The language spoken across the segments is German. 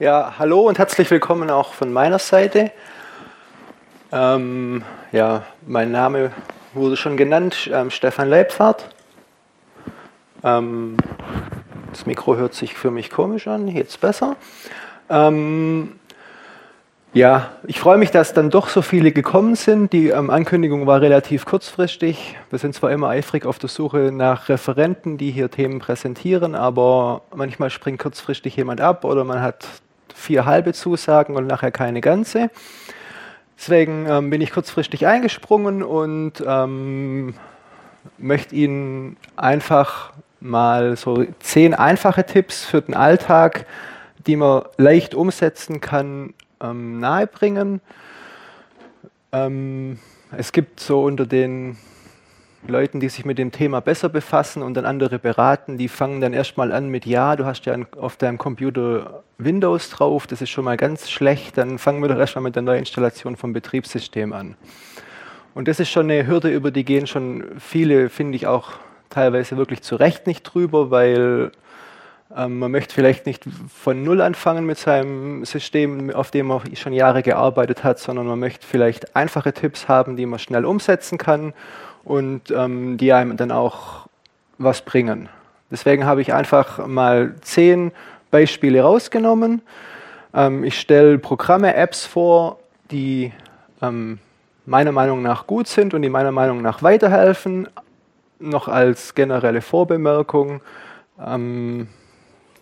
Ja, hallo und herzlich willkommen auch von meiner Seite. Ähm, ja, mein Name wurde schon genannt, ähm, Stefan Leibfahrt. Ähm, das Mikro hört sich für mich komisch an, jetzt besser. Ähm, ja, ich freue mich, dass dann doch so viele gekommen sind. Die ähm, Ankündigung war relativ kurzfristig. Wir sind zwar immer eifrig auf der Suche nach Referenten, die hier Themen präsentieren, aber manchmal springt kurzfristig jemand ab oder man hat vier halbe Zusagen und nachher keine ganze. Deswegen ähm, bin ich kurzfristig eingesprungen und ähm, möchte Ihnen einfach mal so zehn einfache Tipps für den Alltag, die man leicht umsetzen kann, ähm, nahebringen. Ähm, es gibt so unter den Leuten, die sich mit dem Thema besser befassen und dann andere beraten, die fangen dann erstmal an mit, ja, du hast ja auf deinem Computer Windows drauf, das ist schon mal ganz schlecht, dann fangen wir doch erstmal mit der Neuinstallation vom Betriebssystem an. Und das ist schon eine Hürde, über die gehen schon viele, finde ich auch teilweise wirklich zu Recht nicht drüber, weil ähm, man möchte vielleicht nicht von Null anfangen mit seinem System, auf dem man schon Jahre gearbeitet hat, sondern man möchte vielleicht einfache Tipps haben, die man schnell umsetzen kann und ähm, die einem dann auch was bringen. Deswegen habe ich einfach mal zehn Beispiele rausgenommen. Ähm, ich stelle Programme, Apps vor, die ähm, meiner Meinung nach gut sind und die meiner Meinung nach weiterhelfen. Noch als generelle Vorbemerkung. Ähm,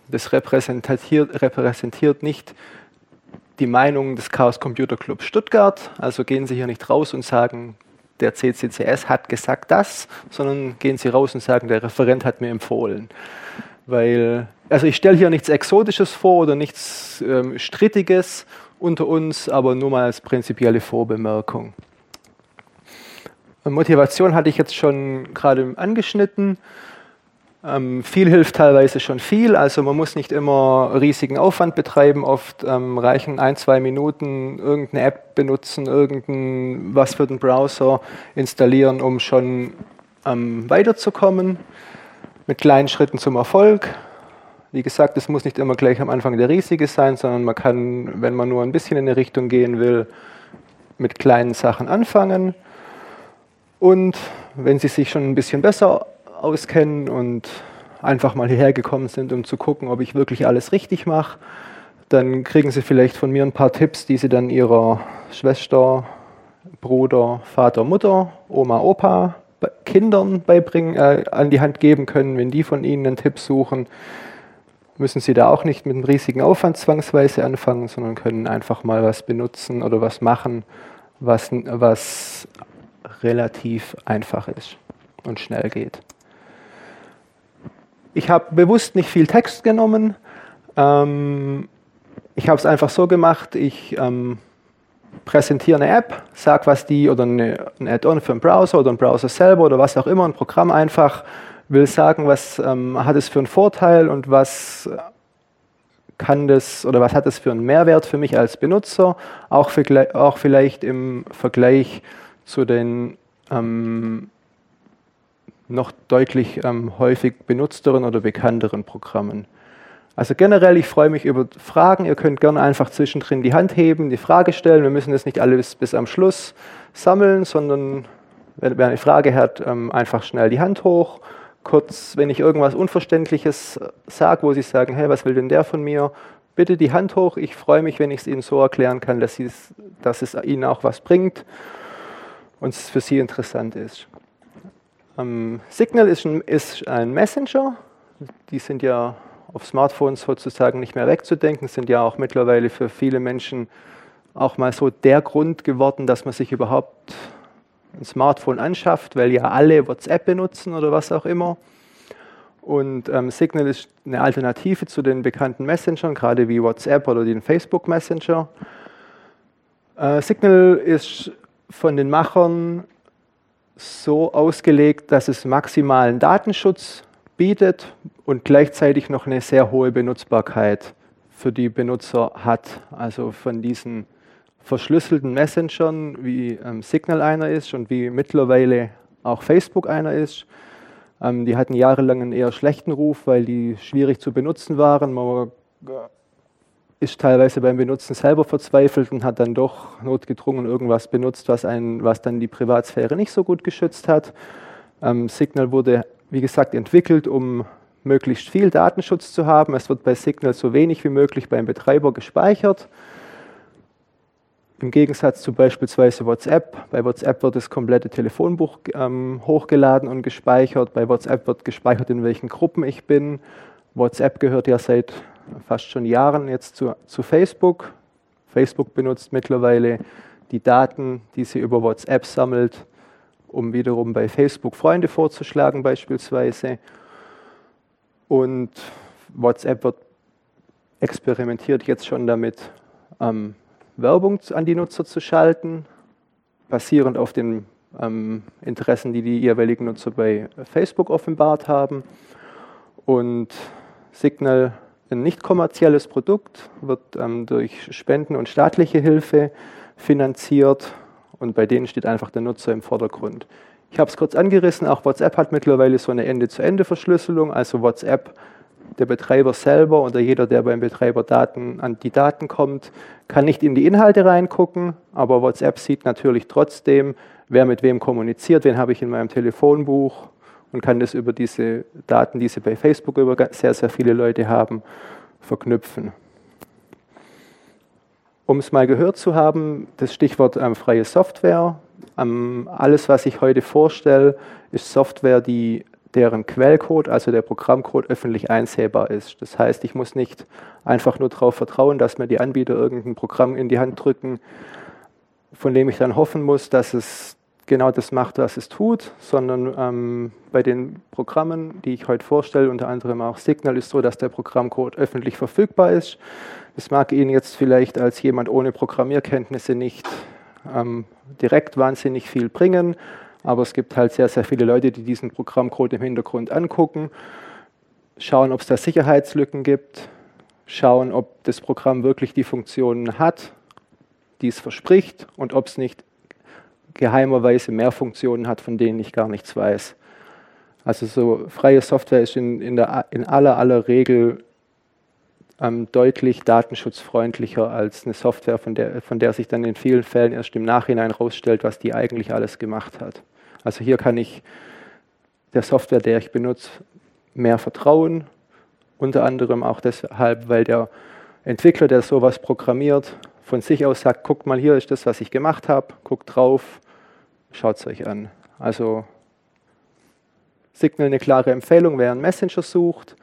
das repräsentiert, repräsentiert nicht die Meinung des Chaos Computer Club Stuttgart. Also gehen Sie hier nicht raus und sagen, der CCCS hat gesagt das, sondern gehen Sie raus und sagen, der Referent hat mir empfohlen. Weil, also ich stelle hier nichts Exotisches vor oder nichts ähm, Strittiges unter uns, aber nur mal als prinzipielle Vorbemerkung. Motivation hatte ich jetzt schon gerade angeschnitten. Ähm, viel hilft teilweise schon viel, also man muss nicht immer riesigen Aufwand betreiben, oft ähm, reichen ein, zwei Minuten irgendeine App benutzen, irgendein was für den Browser installieren, um schon ähm, weiterzukommen, mit kleinen Schritten zum Erfolg. Wie gesagt, es muss nicht immer gleich am Anfang der riesige sein, sondern man kann, wenn man nur ein bisschen in eine Richtung gehen will, mit kleinen Sachen anfangen. Und wenn Sie sich schon ein bisschen besser auskennen und einfach mal hierher gekommen sind, um zu gucken, ob ich wirklich alles richtig mache, dann kriegen Sie vielleicht von mir ein paar Tipps, die Sie dann Ihrer Schwester, Bruder, Vater, Mutter, Oma, Opa, Kindern beibringen, äh, an die Hand geben können, wenn die von Ihnen einen Tipp suchen. Müssen Sie da auch nicht mit einem riesigen Aufwand zwangsweise anfangen, sondern können einfach mal was benutzen oder was machen, was, was relativ einfach ist und schnell geht. Ich habe bewusst nicht viel Text genommen. Ähm, ich habe es einfach so gemacht, ich ähm, präsentiere eine App, sage, was die, oder eine, ein Add-on für einen Browser oder einen Browser selber oder was auch immer, ein Programm einfach, will sagen, was ähm, hat es für einen Vorteil und was kann das oder was hat es für einen Mehrwert für mich als Benutzer, auch, für, auch vielleicht im Vergleich zu den ähm, noch deutlich ähm, häufig benutzteren oder bekannteren Programmen. Also generell, ich freue mich über Fragen. Ihr könnt gerne einfach zwischendrin die Hand heben, die Frage stellen. Wir müssen das nicht alles bis am Schluss sammeln, sondern wenn wer eine Frage hat, ähm, einfach schnell die Hand hoch. Kurz, wenn ich irgendwas Unverständliches sage, wo Sie sagen, hey, was will denn der von mir? Bitte die Hand hoch. Ich freue mich, wenn ich es Ihnen so erklären kann, dass, dass es Ihnen auch was bringt und es für Sie interessant ist. Ähm, Signal ist ein, ist ein, Messenger. Die sind ja auf Smartphones sozusagen nicht mehr wegzudenken, sind ja auch mittlerweile für viele Menschen auch mal so der Grund geworden, dass man sich überhaupt ein Smartphone anschafft, weil ja alle WhatsApp benutzen oder was auch immer. Und ähm, Signal ist eine Alternative zu den bekannten Messengern, gerade wie WhatsApp oder den Facebook Messenger. Äh, Signal ist von den Machern so ausgelegt, dass es maximalen Datenschutz bietet und gleichzeitig noch eine sehr hohe Benutzbarkeit für die Benutzer hat. Also von diesen verschlüsselten Messengern, wie ähm, Signal einer ist und wie mittlerweile auch Facebook einer ist. Ähm, die hatten jahrelang einen eher schlechten Ruf, weil die schwierig zu benutzen waren. Man ist teilweise beim Benutzen selber verzweifelt und hat dann doch notgedrungen irgendwas benutzt, was, einen, was dann die Privatsphäre nicht so gut geschützt hat. Ähm, Signal wurde, wie gesagt, entwickelt, um möglichst viel Datenschutz zu haben. Es wird bei Signal so wenig wie möglich beim Betreiber gespeichert. Im Gegensatz zu beispielsweise WhatsApp. Bei WhatsApp wird das komplette Telefonbuch ähm, hochgeladen und gespeichert. Bei WhatsApp wird gespeichert, in welchen Gruppen ich bin. WhatsApp gehört ja seit fast schon Jahren jetzt zu, zu Facebook. Facebook benutzt mittlerweile die Daten, die sie über WhatsApp sammelt, um wiederum bei Facebook Freunde vorzuschlagen beispielsweise. Und WhatsApp wird experimentiert jetzt schon damit, ähm, Werbung an die Nutzer zu schalten, basierend auf den ähm, Interessen, die die jeweiligen Nutzer bei Facebook offenbart haben. Und Signal, ein nicht kommerzielles Produkt, wird ähm, durch Spenden und staatliche Hilfe finanziert und bei denen steht einfach der Nutzer im Vordergrund. Ich habe es kurz angerissen, auch WhatsApp hat mittlerweile so eine Ende-zu-Ende-Verschlüsselung, also WhatsApp, der Betreiber selber oder jeder, der beim Betreiber Daten, an die Daten kommt, kann nicht in die Inhalte reingucken, aber WhatsApp sieht natürlich trotzdem, wer mit wem kommuniziert, wen habe ich in meinem Telefonbuch und kann das über diese Daten, die sie bei Facebook über sehr, sehr viele Leute haben, verknüpfen. Um es mal gehört zu haben, das Stichwort ähm, freie Software. Ähm, alles, was ich heute vorstelle, ist Software, die deren Quellcode, also der Programmcode, öffentlich einsehbar ist. Das heißt, ich muss nicht einfach nur darauf vertrauen, dass mir die Anbieter irgendein Programm in die Hand drücken, von dem ich dann hoffen muss, dass es genau das macht, was es tut, sondern ähm, bei den Programmen, die ich heute vorstelle, unter anderem auch Signal, ist so, dass der Programmcode öffentlich verfügbar ist. Das mag Ihnen jetzt vielleicht als jemand ohne Programmierkenntnisse nicht ähm, direkt wahnsinnig viel bringen, aber es gibt halt sehr, sehr viele Leute, die diesen Programmcode im Hintergrund angucken, schauen, ob es da Sicherheitslücken gibt, schauen, ob das Programm wirklich die Funktionen hat, die es verspricht und ob es nicht geheimerweise mehr Funktionen hat, von denen ich gar nichts weiß. Also so freie Software ist in, in, der, in aller, aller Regel ähm, deutlich datenschutzfreundlicher als eine Software, von der, von der sich dann in vielen Fällen erst im Nachhinein herausstellt, was die eigentlich alles gemacht hat. Also hier kann ich der Software, der ich benutze, mehr vertrauen. Unter anderem auch deshalb, weil der Entwickler, der sowas programmiert, von sich aus sagt, guckt mal, hier ist das, was ich gemacht habe, guckt drauf, schaut es euch an. Also Signal eine klare Empfehlung, wer einen Messenger sucht,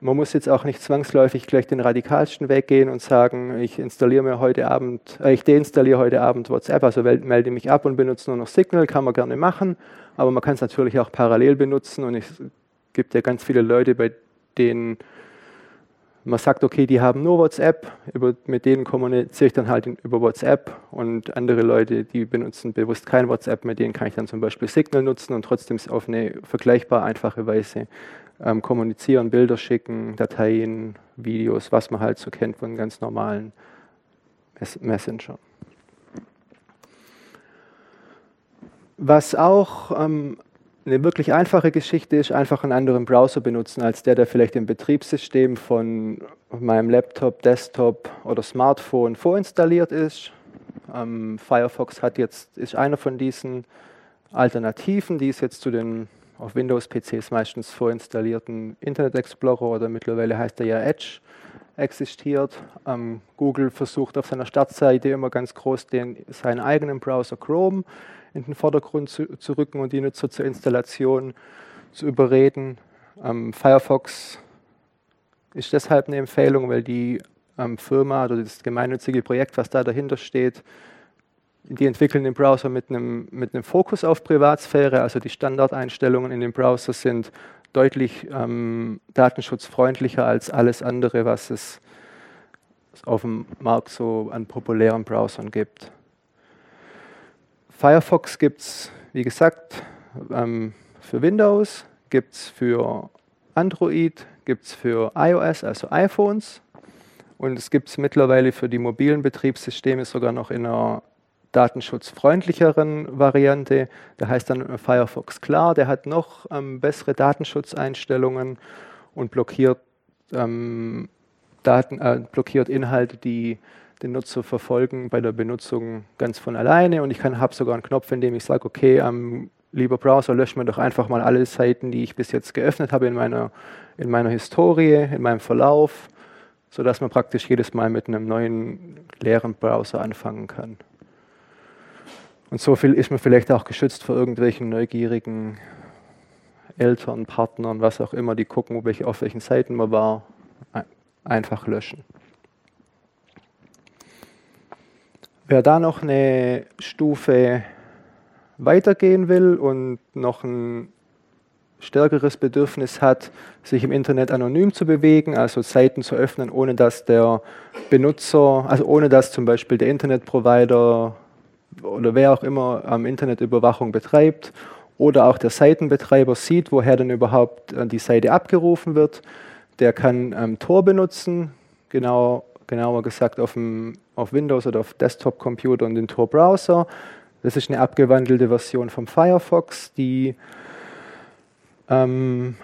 man muss jetzt auch nicht zwangsläufig gleich den radikalsten Weg gehen und sagen, ich installiere mir heute Abend, äh, ich deinstalliere heute Abend WhatsApp, also melde mich ab und benutze nur noch Signal, kann man gerne machen, aber man kann es natürlich auch parallel benutzen und es gibt ja ganz viele Leute, bei denen man sagt, okay, die haben nur WhatsApp, über, mit denen kommuniziere ich dann halt über WhatsApp und andere Leute, die benutzen bewusst kein WhatsApp, mit denen kann ich dann zum Beispiel Signal nutzen und trotzdem auf eine vergleichbar einfache Weise ähm, kommunizieren, Bilder schicken, Dateien, Videos, was man halt so kennt von ganz normalen Messenger. Was auch ähm, eine wirklich einfache Geschichte ist, einfach einen anderen Browser benutzen als der, der vielleicht im Betriebssystem von meinem Laptop, Desktop oder Smartphone vorinstalliert ist. Ähm, Firefox hat jetzt, ist einer von diesen Alternativen, die es jetzt zu den auf Windows-PCs meistens vorinstallierten Internet Explorer oder mittlerweile heißt er ja Edge existiert. Ähm, Google versucht auf seiner Startseite immer ganz groß den, seinen eigenen Browser Chrome in den Vordergrund zu, zu rücken und die Nutzer zur Installation zu überreden. Ähm, Firefox ist deshalb eine Empfehlung, weil die ähm, Firma oder das gemeinnützige Projekt, was da dahinter steht, die entwickeln den Browser mit einem, mit einem Fokus auf Privatsphäre, also die Standardeinstellungen in dem Browser sind deutlich ähm, datenschutzfreundlicher als alles andere, was es auf dem Markt so an populären Browsern gibt. Firefox gibt es, wie gesagt, ähm, für Windows, gibt es für Android, gibt es für iOS, also iPhones. Und es gibt es mittlerweile für die mobilen Betriebssysteme sogar noch in einer datenschutzfreundlicheren Variante. Der heißt dann Firefox Klar. Der hat noch ähm, bessere Datenschutzeinstellungen und blockiert ähm, Daten, äh, blockiert Inhalte, die den Nutzer verfolgen bei der Benutzung ganz von alleine und ich habe sogar einen Knopf, in dem ich sage, okay, ähm, lieber Browser, lösch mir doch einfach mal alle Seiten, die ich bis jetzt geöffnet habe in meiner, in meiner Historie, in meinem Verlauf, sodass man praktisch jedes Mal mit einem neuen leeren Browser anfangen kann. Und so viel ist man vielleicht auch geschützt vor irgendwelchen neugierigen Eltern, Partnern, was auch immer, die gucken, auf welchen Seiten man war, einfach löschen. Wer da noch eine Stufe weitergehen will und noch ein stärkeres Bedürfnis hat, sich im Internet anonym zu bewegen, also Seiten zu öffnen, ohne dass der Benutzer, also ohne dass zum Beispiel der Internetprovider oder wer auch immer am Internet Überwachung betreibt oder auch der Seitenbetreiber sieht, woher denn überhaupt äh, die Seite abgerufen wird, der kann ähm, Tor benutzen, genau, genauer gesagt auf, dem, auf Windows oder auf Desktop-Computer und den Tor-Browser. Das ist eine abgewandelte Version vom Firefox, die ähm,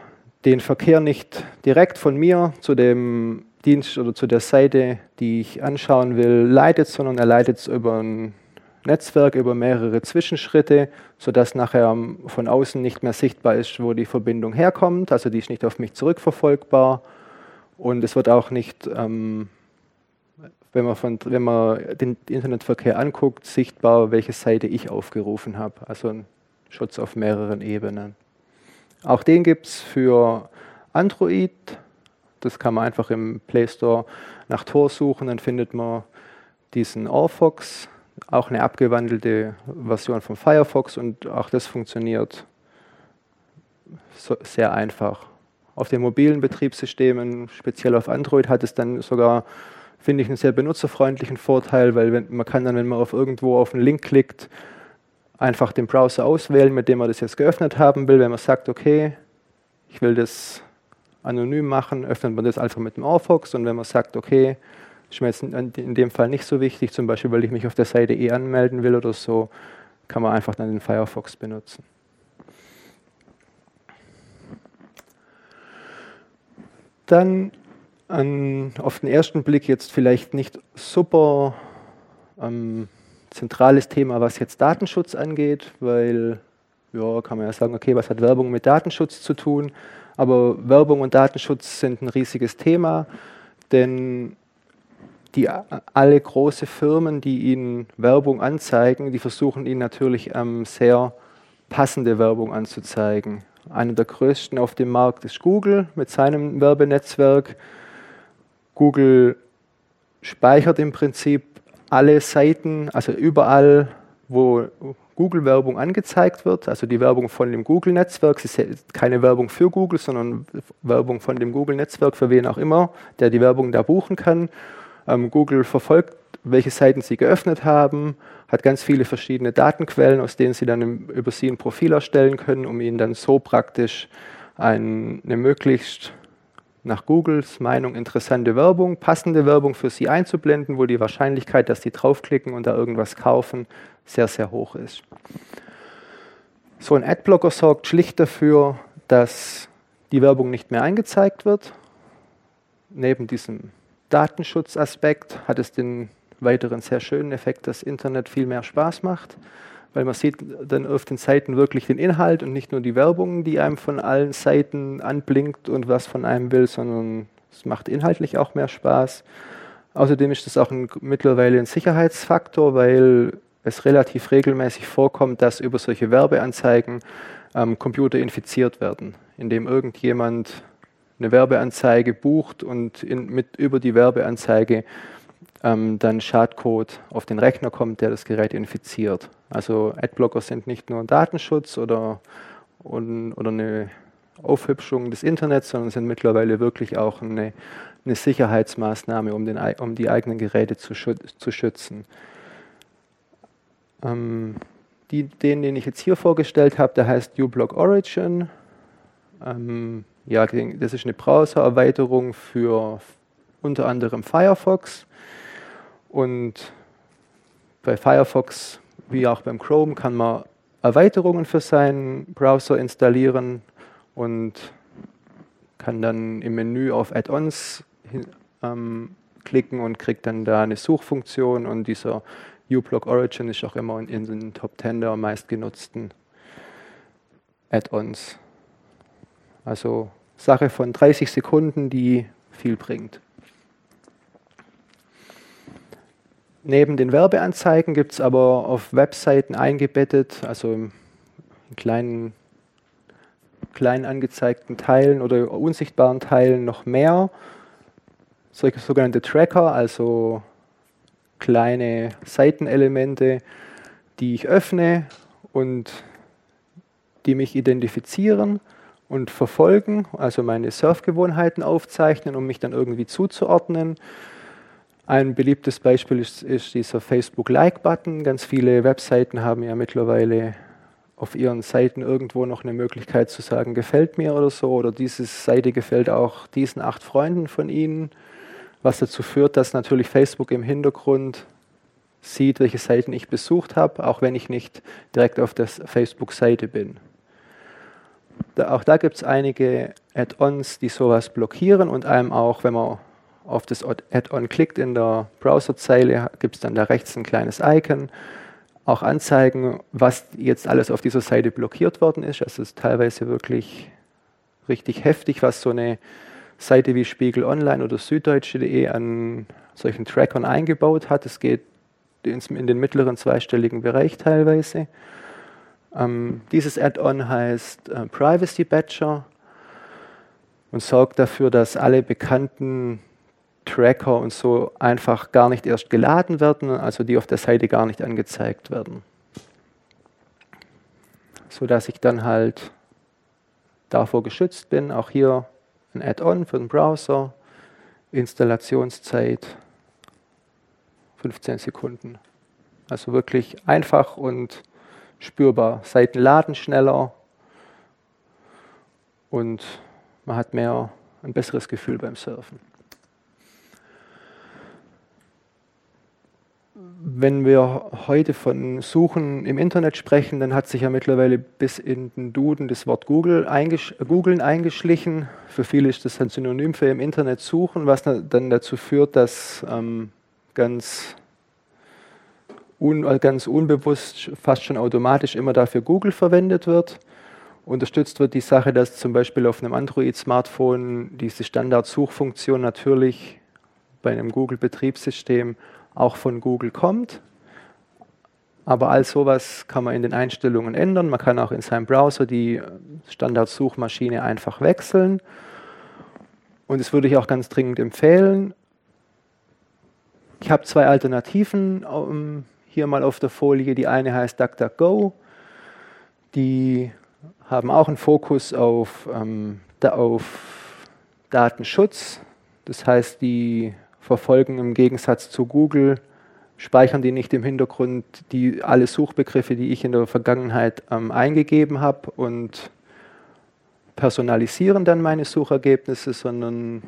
den Verkehr nicht direkt von mir zu dem Dienst oder zu der Seite, die ich anschauen will, leitet, sondern er leitet es über ein Netzwerk, über mehrere Zwischenschritte, sodass nachher von außen nicht mehr sichtbar ist, wo die Verbindung herkommt. Also die ist nicht auf mich zurückverfolgbar und es wird auch nicht ähm, wenn man, von, wenn man den Internetverkehr anguckt, sichtbar, welche Seite ich aufgerufen habe. Also ein Schutz auf mehreren Ebenen. Auch den gibt es für Android. Das kann man einfach im Play Store nach Tor suchen, dann findet man diesen Orfox, auch eine abgewandelte Version von Firefox und auch das funktioniert so sehr einfach. Auf den mobilen Betriebssystemen, speziell auf Android, hat es dann sogar finde ich einen sehr benutzerfreundlichen Vorteil, weil wenn, man kann dann, wenn man auf irgendwo auf einen Link klickt, einfach den Browser auswählen, mit dem man das jetzt geöffnet haben will. Wenn man sagt, okay, ich will das anonym machen, öffnet man das einfach mit dem Orfox und wenn man sagt, okay, ist mir jetzt in dem Fall nicht so wichtig, zum Beispiel, weil ich mich auf der Seite eh anmelden will oder so, kann man einfach dann den Firefox benutzen. Dann an, auf den ersten Blick jetzt vielleicht nicht super ähm, zentrales Thema, was jetzt Datenschutz angeht, weil, ja, kann man ja sagen, okay, was hat Werbung mit Datenschutz zu tun? Aber Werbung und Datenschutz sind ein riesiges Thema, denn die, alle große Firmen, die Ihnen Werbung anzeigen, die versuchen Ihnen natürlich ähm, sehr passende Werbung anzuzeigen. Einer der größten auf dem Markt ist Google mit seinem Werbenetzwerk. Google speichert im Prinzip alle Seiten, also überall, wo Google-Werbung angezeigt wird, also die Werbung von dem Google-Netzwerk, es ist keine Werbung für Google, sondern Werbung von dem Google-Netzwerk, für wen auch immer, der die Werbung da buchen kann. Ähm, Google verfolgt, welche Seiten sie geöffnet haben, hat ganz viele verschiedene Datenquellen, aus denen sie dann im, über sie ein Profil erstellen können, um ihnen dann so praktisch ein, eine möglichst nach Googles Meinung interessante Werbung, passende Werbung für Sie einzublenden, wo die Wahrscheinlichkeit, dass Sie draufklicken und da irgendwas kaufen, sehr, sehr hoch ist. So ein Adblocker sorgt schlicht dafür, dass die Werbung nicht mehr eingezeigt wird. Neben diesem Datenschutzaspekt hat es den weiteren sehr schönen Effekt, dass Internet viel mehr Spaß macht weil man sieht dann auf den Seiten wirklich den Inhalt und nicht nur die Werbung, die einem von allen Seiten anblinkt und was von einem will, sondern es macht inhaltlich auch mehr Spaß. Außerdem ist das auch ein, mittlerweile ein Sicherheitsfaktor, weil es relativ regelmäßig vorkommt, dass über solche Werbeanzeigen ähm, Computer infiziert werden, indem irgendjemand eine Werbeanzeige bucht und in, mit über die Werbeanzeige ähm, dann Schadcode auf den Rechner kommt, der das Gerät infiziert. Also Adblocker sind nicht nur ein Datenschutz oder, oder eine Aufhübschung des Internets, sondern sind mittlerweile wirklich auch eine, eine Sicherheitsmaßnahme, um, den, um die eigenen Geräte zu, zu schützen. Ähm, die, den, den ich jetzt hier vorgestellt habe, der heißt uBlock Origin. Ähm, ja, das ist eine Browser-Erweiterung für unter anderem Firefox. Und bei Firefox wie auch beim Chrome kann man Erweiterungen für seinen Browser installieren und kann dann im Menü auf Add-ons ähm, klicken und kriege dann da eine Suchfunktion und dieser uBlock Origin ist auch immer in, in den Top 10 der meistgenutzten Add-ons. Also Sache von 30 Sekunden, die viel bringt. Neben den Werbeanzeigen gibt es aber auf Webseiten eingebettet, also in kleinen, kleinen angezeigten Teilen oder unsichtbaren Teilen noch mehr solche sogenannte Tracker, also kleine Seitenelemente, die ich öffne und die mich identifizieren und verfolgen, also meine Surfgewohnheiten aufzeichnen, um mich dann irgendwie zuzuordnen. Ein beliebtes Beispiel ist, ist dieser Facebook-Like-Button. Ganz viele Webseiten haben ja mittlerweile auf ihren Seiten irgendwo noch eine Möglichkeit zu sagen, gefällt mir oder so, oder diese Seite gefällt auch diesen acht Freunden von Ihnen, was dazu führt, dass natürlich Facebook im Hintergrund sieht, welche Seiten ich besucht habe, auch wenn ich nicht direkt auf der Facebook-Seite bin. Da, auch da gibt es einige Add-ons, die sowas blockieren und einem auch, wenn man auf das Add-on klickt in der Browserzeile, gibt es dann da rechts ein kleines Icon, auch anzeigen, was jetzt alles auf dieser Seite blockiert worden ist. Also es ist teilweise wirklich richtig heftig, was so eine Seite wie Spiegel Online oder Süddeutsche.de an solchen Trackern eingebaut hat. Es geht in den mittleren zweistelligen Bereich teilweise. Ähm, dieses Add-on heißt äh, Privacy Badger und sorgt dafür, dass alle bekannten Tracker und so einfach gar nicht erst geladen werden, also die auf der Seite gar nicht angezeigt werden. So dass ich dann halt davor geschützt bin. Auch hier ein Add-on für den Browser, Installationszeit 15 Sekunden. Also wirklich einfach und spürbar. Seiten laden schneller und man hat mehr ein besseres Gefühl beim Surfen. Wenn wir heute von Suchen im Internet sprechen, dann hat sich ja mittlerweile bis in den Duden das Wort Google eingesch Googlen eingeschlichen. Für viele ist das ein Synonym für im Internet suchen, was dann dazu führt, dass ähm, ganz, un äh, ganz unbewusst, fast schon automatisch immer dafür Google verwendet wird. Unterstützt wird die Sache, dass zum Beispiel auf einem Android-Smartphone diese Standard-Suchfunktion natürlich bei einem Google-Betriebssystem auch von Google kommt. Aber all sowas kann man in den Einstellungen ändern. Man kann auch in seinem Browser die Standardsuchmaschine einfach wechseln. Und das würde ich auch ganz dringend empfehlen. Ich habe zwei Alternativen um, hier mal auf der Folie. Die eine heißt DuckDuckGo. Die haben auch einen Fokus auf, ähm, auf Datenschutz. Das heißt, die verfolgen im Gegensatz zu Google, speichern die nicht im Hintergrund die, alle Suchbegriffe, die ich in der Vergangenheit ähm, eingegeben habe und personalisieren dann meine Suchergebnisse, sondern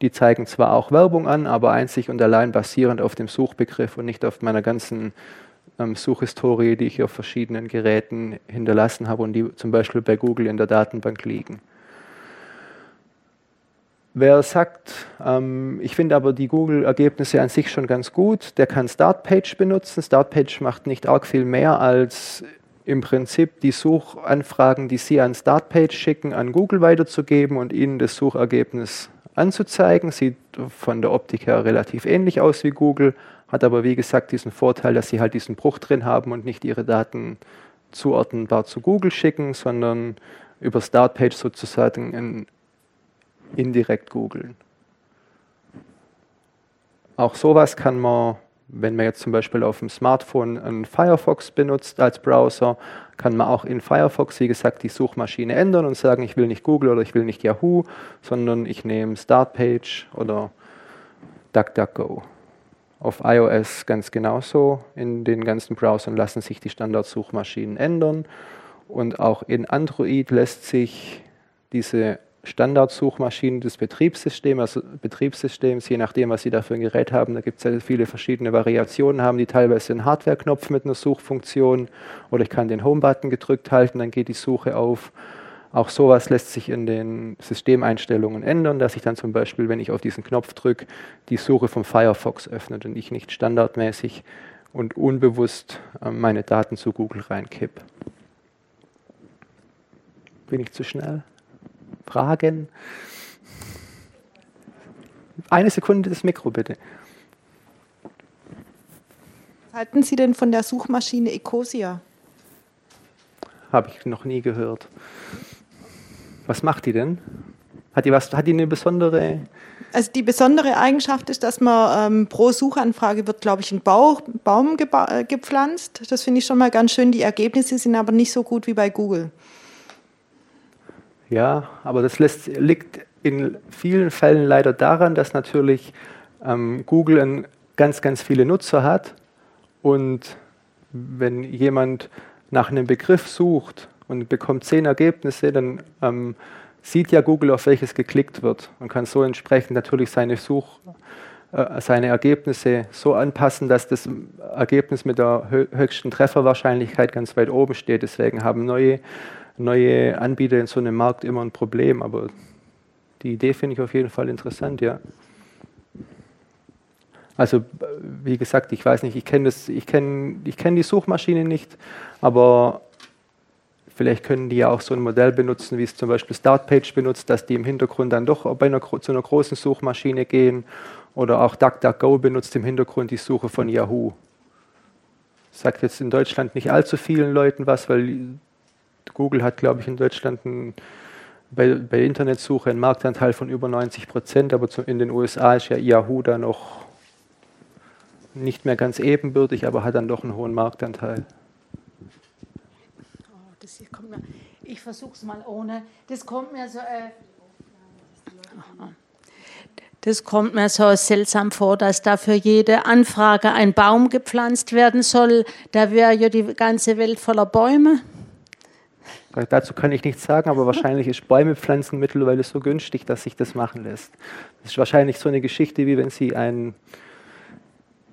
die zeigen zwar auch Werbung an, aber einzig und allein basierend auf dem Suchbegriff und nicht auf meiner ganzen ähm, Suchhistorie, die ich auf verschiedenen Geräten hinterlassen habe und die zum Beispiel bei Google in der Datenbank liegen. Wer sagt, ähm, ich finde aber die Google-Ergebnisse an sich schon ganz gut, der kann Startpage benutzen. Startpage macht nicht arg viel mehr als im Prinzip die Suchanfragen, die Sie an Startpage schicken, an Google weiterzugeben und Ihnen das Suchergebnis anzuzeigen. Sieht von der Optik her relativ ähnlich aus wie Google, hat aber wie gesagt diesen Vorteil, dass Sie halt diesen Bruch drin haben und nicht Ihre Daten zuordnenbar zu Google schicken, sondern über Startpage sozusagen ein indirekt googeln. Auch sowas kann man, wenn man jetzt zum Beispiel auf dem Smartphone einen Firefox benutzt als Browser, kann man auch in Firefox, wie gesagt, die Suchmaschine ändern und sagen, ich will nicht Google oder ich will nicht Yahoo, sondern ich nehme Startpage oder DuckDuckGo. Auf iOS ganz genauso. In den ganzen Browsern lassen sich die Standardsuchmaschinen ändern. Und auch in Android lässt sich diese Standardsuchmaschinen des Betriebssystems, also Betriebssystems, je nachdem, was Sie da für ein Gerät haben. Da gibt es ja viele verschiedene Variationen, haben die teilweise einen Hardware-Knopf mit einer Suchfunktion oder ich kann den Home-Button gedrückt halten, dann geht die Suche auf. Auch sowas lässt sich in den Systemeinstellungen ändern, dass ich dann zum Beispiel, wenn ich auf diesen Knopf drücke, die Suche vom Firefox öffnet und ich nicht standardmäßig und unbewusst äh, meine Daten zu Google reinkipp. Bin ich zu schnell? Fragen? Eine Sekunde das Mikro bitte. Was halten Sie denn von der Suchmaschine Ecosia? Habe ich noch nie gehört. Was macht die denn? Hat die, was, hat die eine besondere also die besondere Eigenschaft ist, dass man ähm, pro Suchanfrage wird, glaube ich, ein Bauch, Baum äh, gepflanzt. Das finde ich schon mal ganz schön. Die Ergebnisse sind aber nicht so gut wie bei Google. Ja, aber das lässt, liegt in vielen Fällen leider daran, dass natürlich ähm, Google ganz, ganz viele Nutzer hat und wenn jemand nach einem Begriff sucht und bekommt zehn Ergebnisse, dann ähm, sieht ja Google, auf welches geklickt wird und kann so entsprechend natürlich seine Such, äh, seine Ergebnisse so anpassen, dass das Ergebnis mit der höchsten Trefferwahrscheinlichkeit ganz weit oben steht. Deswegen haben neue, neue Anbieter in so einem Markt immer ein Problem. Aber die Idee finde ich auf jeden Fall interessant, ja. Also wie gesagt, ich weiß nicht, ich kenne ich kenne ich kenn die Suchmaschine nicht, aber Vielleicht können die ja auch so ein Modell benutzen, wie es zum Beispiel Startpage benutzt, dass die im Hintergrund dann doch bei einer, zu einer großen Suchmaschine gehen oder auch DuckDuckGo benutzt im Hintergrund die Suche von Yahoo. Sagt jetzt in Deutschland nicht allzu vielen Leuten was, weil Google hat, glaube ich, in Deutschland ein, bei, bei Internetsuche einen Marktanteil von über 90 Prozent, aber in den USA ist ja Yahoo da noch nicht mehr ganz ebenbürtig, aber hat dann doch einen hohen Marktanteil das kommt mir, ich versuche es mal ohne, das kommt mir so, äh, das kommt mir so seltsam vor, dass da für jede Anfrage ein Baum gepflanzt werden soll. Da wäre ja die ganze Welt voller Bäume. Dazu kann ich nichts sagen, aber wahrscheinlich ist Bäume pflanzen mittlerweile so günstig, dass sich das machen lässt. Das ist wahrscheinlich so eine Geschichte, wie wenn Sie ein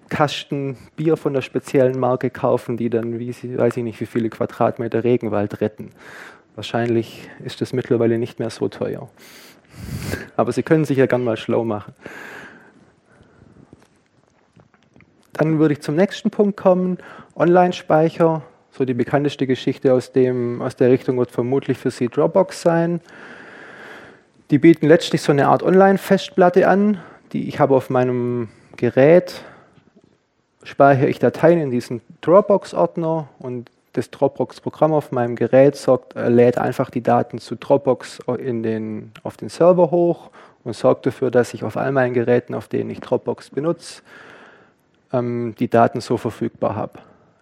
Kasten Bier von der speziellen Marke kaufen, die dann, wie sie, weiß ich nicht, wie viele Quadratmeter Regenwald retten. Wahrscheinlich ist das mittlerweile nicht mehr so teuer. Aber Sie können sich ja gern mal schlau machen. Dann würde ich zum nächsten Punkt kommen. Online-Speicher. So die bekannteste Geschichte aus, dem, aus der Richtung wird vermutlich für Sie Dropbox sein. Die bieten letztlich so eine Art Online-Festplatte an, die ich habe auf meinem Gerät speichere ich Dateien in diesen Dropbox-Ordner und das Dropbox-Programm auf meinem Gerät sorgt, äh, lädt einfach die Daten zu Dropbox in den, auf den Server hoch und sorgt dafür, dass ich auf all meinen Geräten, auf denen ich Dropbox benutze, ähm, die Daten so verfügbar habe.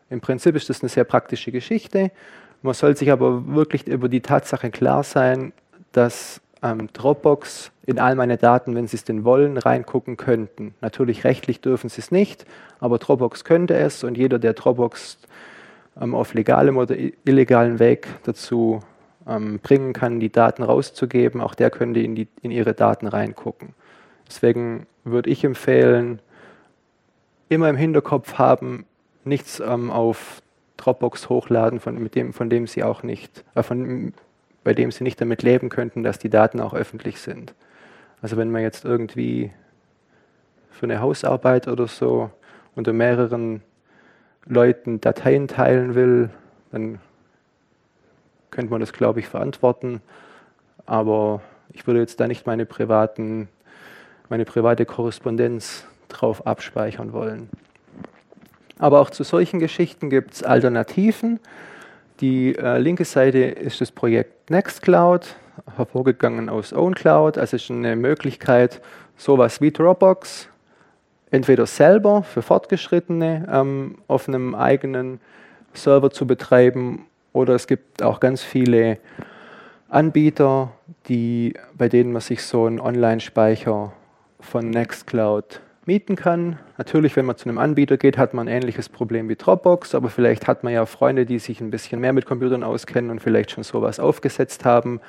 Im Prinzip ist das eine sehr praktische Geschichte. Man soll sich aber wirklich über die Tatsache klar sein, dass ähm, Dropbox in all meine Daten, wenn Sie es denn wollen, reingucken könnten. Natürlich rechtlich dürfen Sie es nicht, aber Dropbox könnte es und jeder, der Dropbox ähm, auf legalem oder illegalen Weg dazu ähm, bringen kann, die Daten rauszugeben, auch der könnte in, die, in Ihre Daten reingucken. Deswegen würde ich empfehlen, immer im Hinterkopf haben, nichts ähm, auf Dropbox hochladen, von, mit dem, von dem Sie auch nicht, äh, von, bei dem Sie nicht damit leben könnten, dass die Daten auch öffentlich sind. Also wenn man jetzt irgendwie für eine Hausarbeit oder so unter mehreren Leuten Dateien teilen will, dann könnte man das, glaube ich, verantworten. Aber ich würde jetzt da nicht meine, privaten, meine private Korrespondenz drauf abspeichern wollen. Aber auch zu solchen Geschichten gibt es Alternativen. Die äh, linke Seite ist das Projekt Nextcloud, hervorgegangen aus OwnCloud. Also es ist eine Möglichkeit, sowas wie Dropbox entweder selber für Fortgeschrittene ähm, auf einem eigenen Server zu betreiben oder es gibt auch ganz viele Anbieter, die, bei denen man sich so einen Online-Speicher von Nextcloud mieten kann. Natürlich, wenn man zu einem Anbieter geht, hat man ein ähnliches Problem wie Dropbox, aber vielleicht hat man ja Freunde, die sich ein bisschen mehr mit Computern auskennen und vielleicht schon sowas aufgesetzt haben,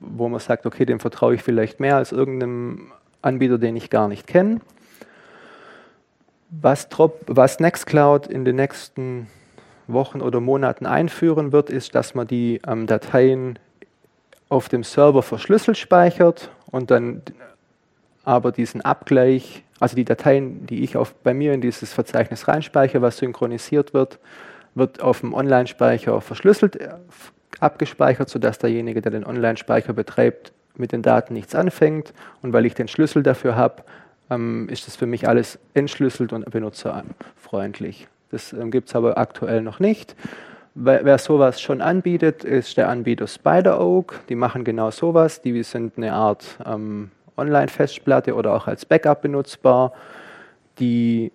wo man sagt, okay, dem vertraue ich vielleicht mehr als irgendeinem Anbieter, den ich gar nicht kenne. Was, was Nextcloud in den nächsten Wochen oder Monaten einführen wird, ist, dass man die ähm, Dateien auf dem Server verschlüsselt speichert und dann aber diesen Abgleich, also die Dateien, die ich auf, bei mir in dieses Verzeichnis reinspeichere, was synchronisiert wird, wird auf dem Online-Speicher verschlüsselt äh, abgespeichert, sodass derjenige, der den Online-Speicher betreibt, mit den Daten nichts anfängt. Und weil ich den Schlüssel dafür habe, ähm, ist das für mich alles entschlüsselt und benutzerfreundlich. Das ähm, gibt es aber aktuell noch nicht. Wer, wer, sowas schon anbietet, ist der Anbieter Spider Oak. Die machen genau sowas. Die sind eine Art ähm, Online-Festplatte oder auch als Backup benutzbar, die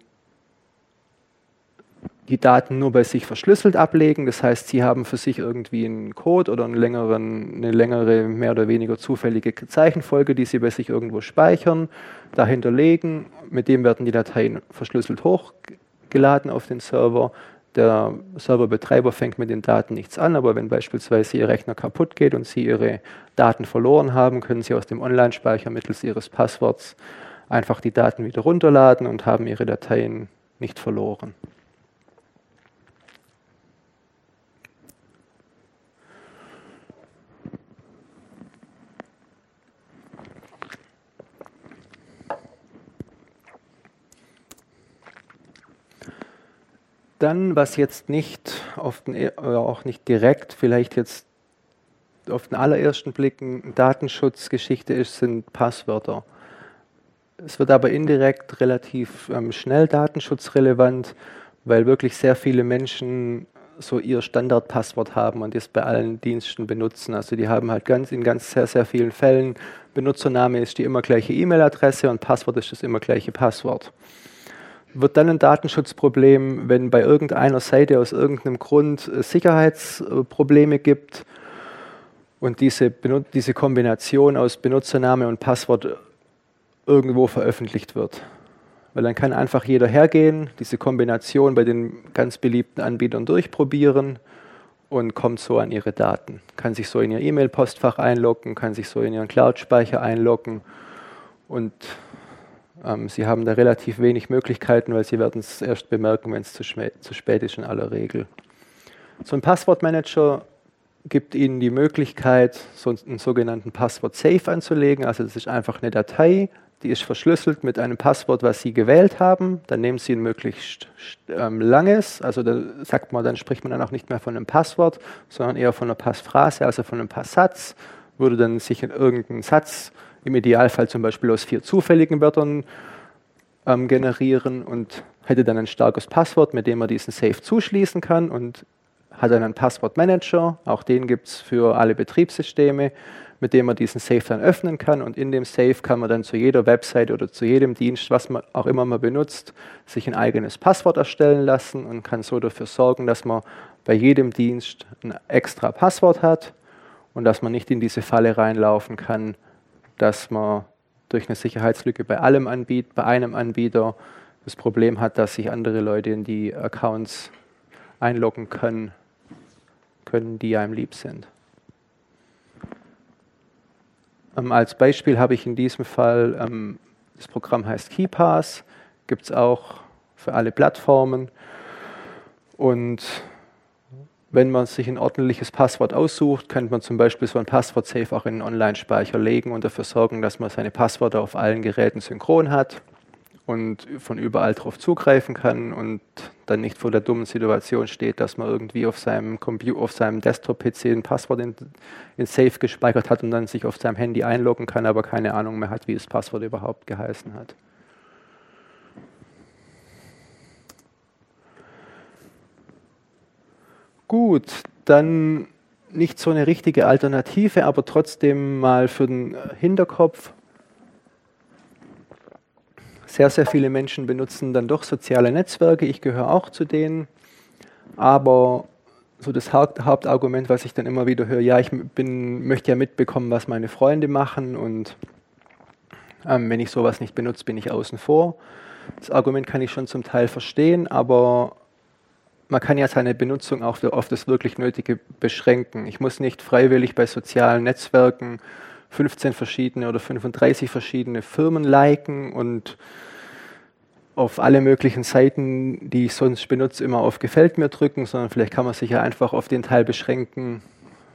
die Daten nur bei sich verschlüsselt ablegen. Das heißt, Sie haben für sich irgendwie einen Code oder einen längeren, eine längere, mehr oder weniger zufällige Zeichenfolge, die Sie bei sich irgendwo speichern, dahinter legen. Mit dem werden die Dateien verschlüsselt hochgeladen auf den Server. Der Serverbetreiber fängt mit den Daten nichts an, aber wenn beispielsweise Ihr Rechner kaputt geht und Sie Ihre Daten verloren haben, können Sie aus dem Online-Speicher mittels Ihres Passworts einfach die Daten wieder runterladen und haben Ihre Dateien nicht verloren. Dann, was jetzt nicht den, oder auch nicht direkt, vielleicht jetzt auf den allerersten Blick eine Datenschutzgeschichte ist, sind Passwörter. Es wird aber indirekt relativ ähm, schnell datenschutzrelevant, weil wirklich sehr viele Menschen so ihr Standardpasswort haben und das bei allen Diensten benutzen. Also die haben halt ganz in ganz sehr, sehr vielen Fällen Benutzername ist die immer gleiche E-Mail-Adresse und Passwort ist das immer gleiche Passwort wird dann ein Datenschutzproblem, wenn bei irgendeiner Seite aus irgendeinem Grund äh, Sicherheitsprobleme gibt und diese, diese Kombination aus Benutzername und Passwort irgendwo veröffentlicht wird. Weil dann kann einfach jeder hergehen, diese Kombination bei den ganz beliebten Anbietern durchprobieren und kommt so an ihre Daten. Kann sich so in ihr E-Mail-Postfach einloggen, kann sich so in ihren Cloud-Speicher einloggen und ähm, sie haben da relativ wenig Möglichkeiten, weil Sie werden es erst bemerken, wenn es zu, zu spät ist in aller Regel. So ein Passwortmanager gibt Ihnen die Möglichkeit, so einen sogenannten Passwort-Safe anzulegen. Also das ist einfach eine Datei, die ist verschlüsselt mit einem Passwort, was Sie gewählt haben. Dann nehmen Sie ein möglichst ähm, langes, also da sagt man, dann spricht man dann auch nicht mehr von einem Passwort, sondern eher von einer Passphrase, also von einem Passsatz. Würde dann sich in irgendeinen Satz im Idealfall zum Beispiel aus vier zufälligen Wörtern ähm, generieren und hätte dann ein starkes Passwort, mit dem man diesen Safe zuschließen kann und hat dann einen Passwortmanager, auch den gibt es für alle Betriebssysteme, mit dem man diesen Safe dann öffnen kann und in dem Safe kann man dann zu jeder Website oder zu jedem Dienst, was man auch immer man benutzt, sich ein eigenes Passwort erstellen lassen und kann so dafür sorgen, dass man bei jedem Dienst ein extra Passwort hat und dass man nicht in diese Falle reinlaufen kann, dass man durch eine Sicherheitslücke bei allem Anbieter, bei einem Anbieter das Problem hat, dass sich andere Leute in die Accounts einloggen können, können die einem lieb sind. Ähm, als Beispiel habe ich in diesem Fall, ähm, das Programm heißt KeyPass, gibt es auch für alle Plattformen. Und wenn man sich ein ordentliches Passwort aussucht, könnte man zum Beispiel so ein Passwort-Safe auch in einen Online-Speicher legen und dafür sorgen, dass man seine Passwörter auf allen Geräten synchron hat und von überall darauf zugreifen kann und dann nicht vor der dummen Situation steht, dass man irgendwie auf seinem, auf seinem Desktop-PC ein Passwort in, in Safe gespeichert hat und dann sich auf seinem Handy einloggen kann, aber keine Ahnung mehr hat, wie das Passwort überhaupt geheißen hat. Gut, dann nicht so eine richtige Alternative, aber trotzdem mal für den Hinterkopf. Sehr, sehr viele Menschen benutzen dann doch soziale Netzwerke. Ich gehöre auch zu denen. Aber so das Hauptargument, was ich dann immer wieder höre, ja, ich bin, möchte ja mitbekommen, was meine Freunde machen und ähm, wenn ich sowas nicht benutze, bin ich außen vor. Das Argument kann ich schon zum Teil verstehen, aber man kann ja seine Benutzung auch auf das wirklich Nötige beschränken. Ich muss nicht freiwillig bei sozialen Netzwerken 15 verschiedene oder 35 verschiedene Firmen liken und auf alle möglichen Seiten, die ich sonst benutze, immer auf Gefällt mir drücken, sondern vielleicht kann man sich ja einfach auf den Teil beschränken,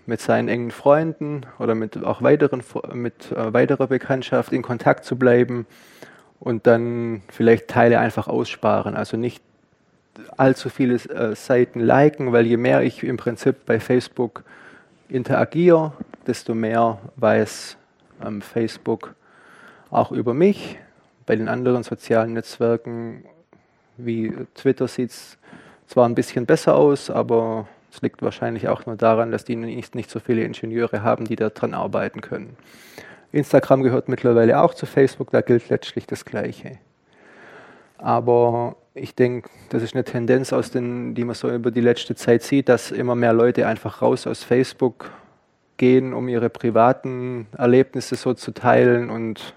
mit seinen engen Freunden oder mit auch weiteren, mit äh, weiterer Bekanntschaft in Kontakt zu bleiben und dann vielleicht Teile einfach aussparen. Also nicht allzu viele äh, Seiten liken, weil je mehr ich im Prinzip bei Facebook interagiere, desto mehr weiß ähm, Facebook auch über mich. Bei den anderen sozialen Netzwerken wie Twitter sieht es zwar ein bisschen besser aus, aber es liegt wahrscheinlich auch nur daran, dass die nicht, nicht so viele Ingenieure haben, die daran arbeiten können. Instagram gehört mittlerweile auch zu Facebook, da gilt letztlich das Gleiche. Aber ich denke, das ist eine Tendenz, aus den, die man so über die letzte Zeit sieht, dass immer mehr Leute einfach raus aus Facebook gehen, um ihre privaten Erlebnisse so zu teilen. Und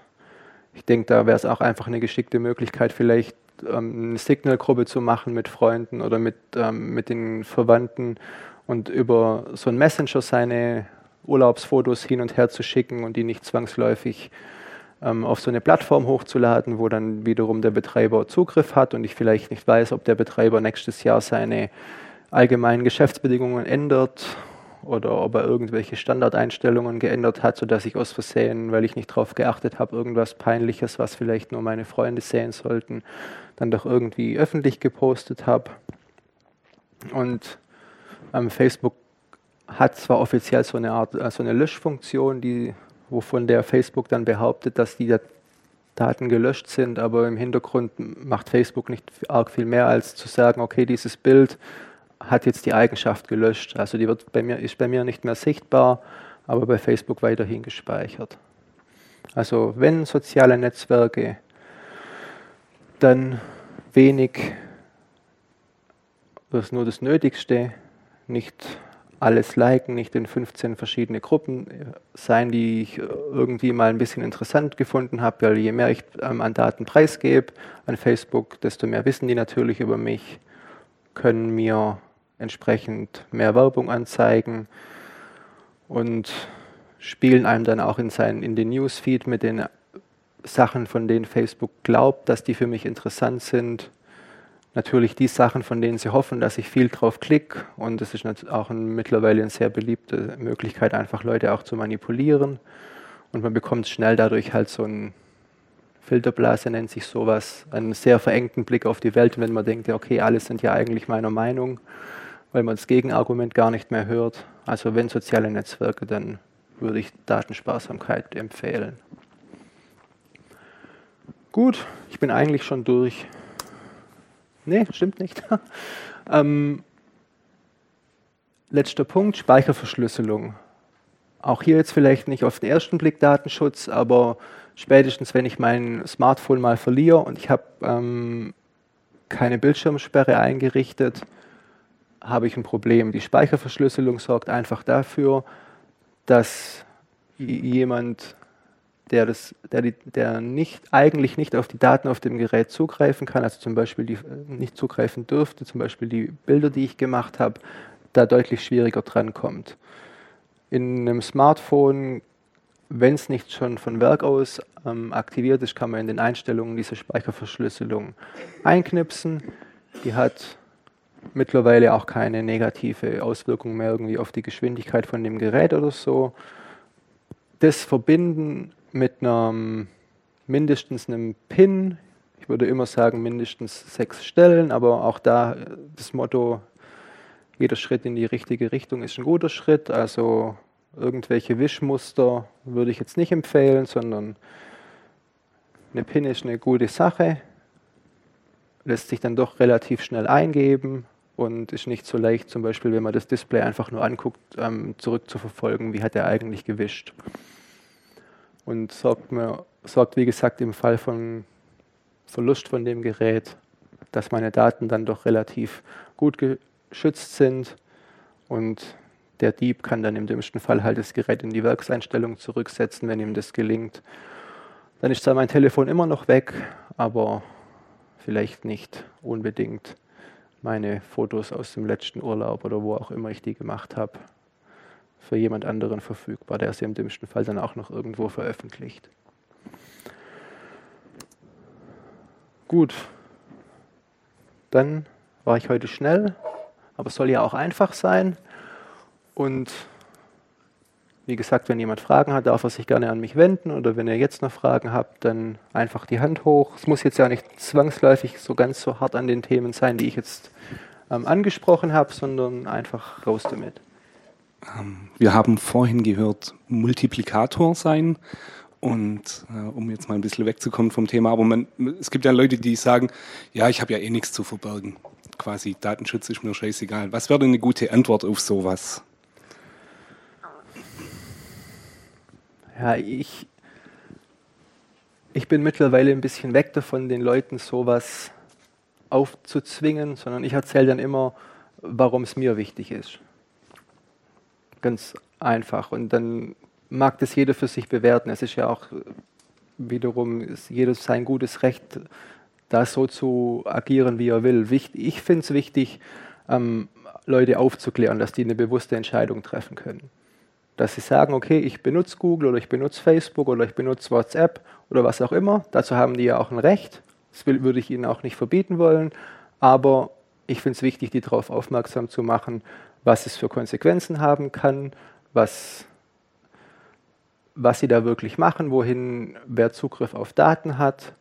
ich denke, da wäre es auch einfach eine geschickte Möglichkeit, vielleicht ähm, eine Signal-Gruppe zu machen mit Freunden oder mit, ähm, mit den Verwandten und über so einen Messenger seine Urlaubsfotos hin und her zu schicken und die nicht zwangsläufig auf so eine Plattform hochzuladen, wo dann wiederum der Betreiber Zugriff hat und ich vielleicht nicht weiß, ob der Betreiber nächstes Jahr seine allgemeinen Geschäftsbedingungen ändert oder ob er irgendwelche Standardeinstellungen geändert hat, sodass ich aus Versehen, weil ich nicht darauf geachtet habe, irgendwas Peinliches, was vielleicht nur meine Freunde sehen sollten, dann doch irgendwie öffentlich gepostet habe. Und ähm, Facebook hat zwar offiziell so eine Art, äh, so eine Löschfunktion, die, wovon der Facebook dann behauptet, dass die Daten gelöscht sind, aber im Hintergrund macht Facebook nicht arg viel mehr, als zu sagen, okay, dieses Bild hat jetzt die Eigenschaft gelöscht. Also die wird bei mir, ist bei mir nicht mehr sichtbar, aber bei Facebook weiterhin gespeichert. Also wenn soziale Netzwerke dann wenig, das ist nur das Nötigste, nicht alles liken, nicht in 15 verschiedene Gruppen sein, die ich irgendwie mal ein bisschen interessant gefunden habe, weil je mehr ich ähm, an Daten preisgebe an Facebook, desto mehr wissen die natürlich über mich, können mir entsprechend mehr Werbung anzeigen und spielen einem dann auch in, seinen, in den Newsfeed mit den Sachen, von denen Facebook glaubt, dass die für mich interessant sind. Natürlich die Sachen, von denen sie hoffen, dass ich viel drauf klicke. Und das ist auch ein, mittlerweile eine sehr beliebte Möglichkeit, einfach Leute auch zu manipulieren. Und man bekommt schnell dadurch halt so ein Filterblase nennt sich sowas, einen sehr verengten Blick auf die Welt, wenn man denkt, okay, alle sind ja eigentlich meiner Meinung weil man das Gegenargument gar nicht mehr hört. Also wenn soziale Netzwerke, dann würde ich Datensparsamkeit empfehlen. Gut, ich bin eigentlich schon durch. Nee, stimmt nicht. ähm, letzter Punkt, Speicherverschlüsselung. Auch hier jetzt vielleicht nicht auf den ersten Blick Datenschutz, aber spätestens, wenn ich mein Smartphone mal verliere und ich habe ähm, keine Bildschirmsperre eingerichtet, habe ich ein Problem. Die Speicherverschlüsselung sorgt einfach dafür, dass jemand, der, das, der, der nicht, eigentlich nicht auf die Daten auf dem Gerät zugreifen kann, also zum Beispiel die, nicht zugreifen dürfte, zum Beispiel die Bilder, die ich gemacht habe, da deutlich schwieriger drankommt. In einem Smartphone, wenn es nicht schon von Werk aus ähm, aktiviert ist, kann man in den Einstellungen diese Speicherverschlüsselung einknipsen. Die hat mittlerweile auch keine negative Auswirkung mehr irgendwie auf die Geschwindigkeit von dem Gerät oder so. Das verbinden mit einem mindestens einem Pin, ich würde immer sagen mindestens sechs Stellen, aber auch da das Motto, jeder Schritt in die richtige Richtung ist ein guter Schritt. Also irgendwelche Wischmuster würde ich jetzt nicht empfehlen, sondern eine PIN ist eine gute Sache, lässt sich dann doch relativ schnell eingeben und ist nicht so leicht, zum Beispiel, wenn man das Display einfach nur anguckt, ähm, zurückzuverfolgen, wie hat er eigentlich gewischt. Und sorgt, mir, sorgt, wie gesagt, im Fall von Verlust von dem Gerät, dass meine Daten dann doch relativ gut geschützt sind und der Dieb kann dann im dümmsten Fall halt das Gerät in die Werkseinstellung zurücksetzen, wenn ihm das gelingt. Dann ist zwar mein Telefon immer noch weg, aber vielleicht nicht unbedingt meine Fotos aus dem letzten Urlaub oder wo auch immer ich die gemacht habe, für jemand anderen verfügbar, der sie im dümmsten Fall dann auch noch irgendwo veröffentlicht. Gut, dann war ich heute schnell, aber es soll ja auch einfach sein. Und wie gesagt, wenn jemand Fragen hat, darf er sich gerne an mich wenden oder wenn ihr jetzt noch Fragen habt, dann einfach die Hand hoch. Es muss jetzt ja nicht zwangsläufig so ganz so hart an den Themen sein, die ich jetzt ähm, angesprochen habe, sondern einfach raus damit. Ähm, wir haben vorhin gehört, Multiplikator sein. Und äh, um jetzt mal ein bisschen wegzukommen vom Thema, aber man, es gibt ja Leute, die sagen, ja, ich habe ja eh nichts zu verbergen. Quasi Datenschutz ist mir scheißegal. Was wäre denn eine gute Antwort auf sowas? Ja, ich, ich bin mittlerweile ein bisschen weg davon, den Leuten sowas aufzuzwingen, sondern ich erzähle dann immer, warum es mir wichtig ist. Ganz einfach. Und dann mag das jeder für sich bewerten. Es ist ja auch wiederum ist jedes sein gutes Recht, da so zu agieren, wie er will. Ich finde es wichtig, ähm, Leute aufzuklären, dass die eine bewusste Entscheidung treffen können dass sie sagen, okay, ich benutze Google oder ich benutze Facebook oder ich benutze WhatsApp oder was auch immer. Dazu haben die ja auch ein Recht. Das will, würde ich ihnen auch nicht verbieten wollen. Aber ich finde es wichtig, die darauf aufmerksam zu machen, was es für Konsequenzen haben kann, was, was sie da wirklich machen, wohin wer Zugriff auf Daten hat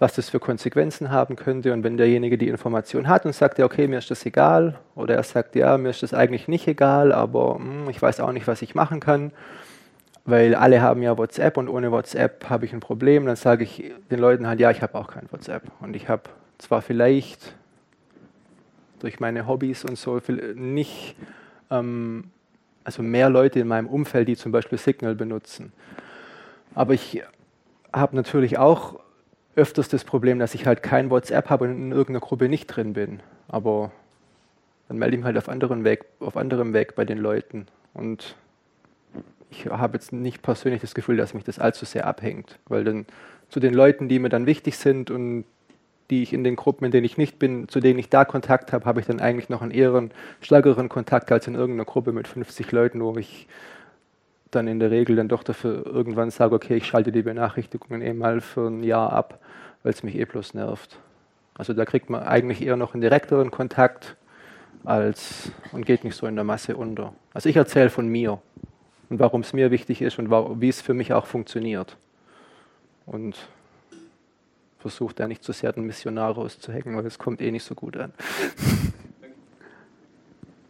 was das für Konsequenzen haben könnte. Und wenn derjenige die Information hat und sagt, ja, okay, mir ist das egal, oder er sagt, ja, mir ist das eigentlich nicht egal, aber hm, ich weiß auch nicht, was ich machen kann, weil alle haben ja WhatsApp und ohne WhatsApp habe ich ein Problem, dann sage ich den Leuten halt, ja, ich habe auch kein WhatsApp. Und ich habe zwar vielleicht durch meine Hobbys und so nicht, ähm, also mehr Leute in meinem Umfeld, die zum Beispiel Signal benutzen. Aber ich habe natürlich auch öfters das Problem, dass ich halt kein WhatsApp habe und in irgendeiner Gruppe nicht drin bin. Aber dann melde ich mich halt auf, anderen Weg, auf anderem Weg bei den Leuten. Und ich habe jetzt nicht persönlich das Gefühl, dass mich das allzu sehr abhängt. Weil dann zu den Leuten, die mir dann wichtig sind und die ich in den Gruppen, in denen ich nicht bin, zu denen ich da Kontakt habe, habe ich dann eigentlich noch einen eher stärkeren Kontakt als in irgendeiner Gruppe mit 50 Leuten, wo ich dann in der Regel dann doch dafür irgendwann sage, okay, ich schalte die Benachrichtigungen eh mal für ein Jahr ab, weil es mich eh bloß nervt. Also da kriegt man eigentlich eher noch einen direkteren Kontakt als und geht nicht so in der Masse unter. Also ich erzähle von mir und warum es mir wichtig ist und wie es für mich auch funktioniert. Und versuche da nicht zu sehr den Missionar rauszuhängen, weil es kommt eh nicht so gut an.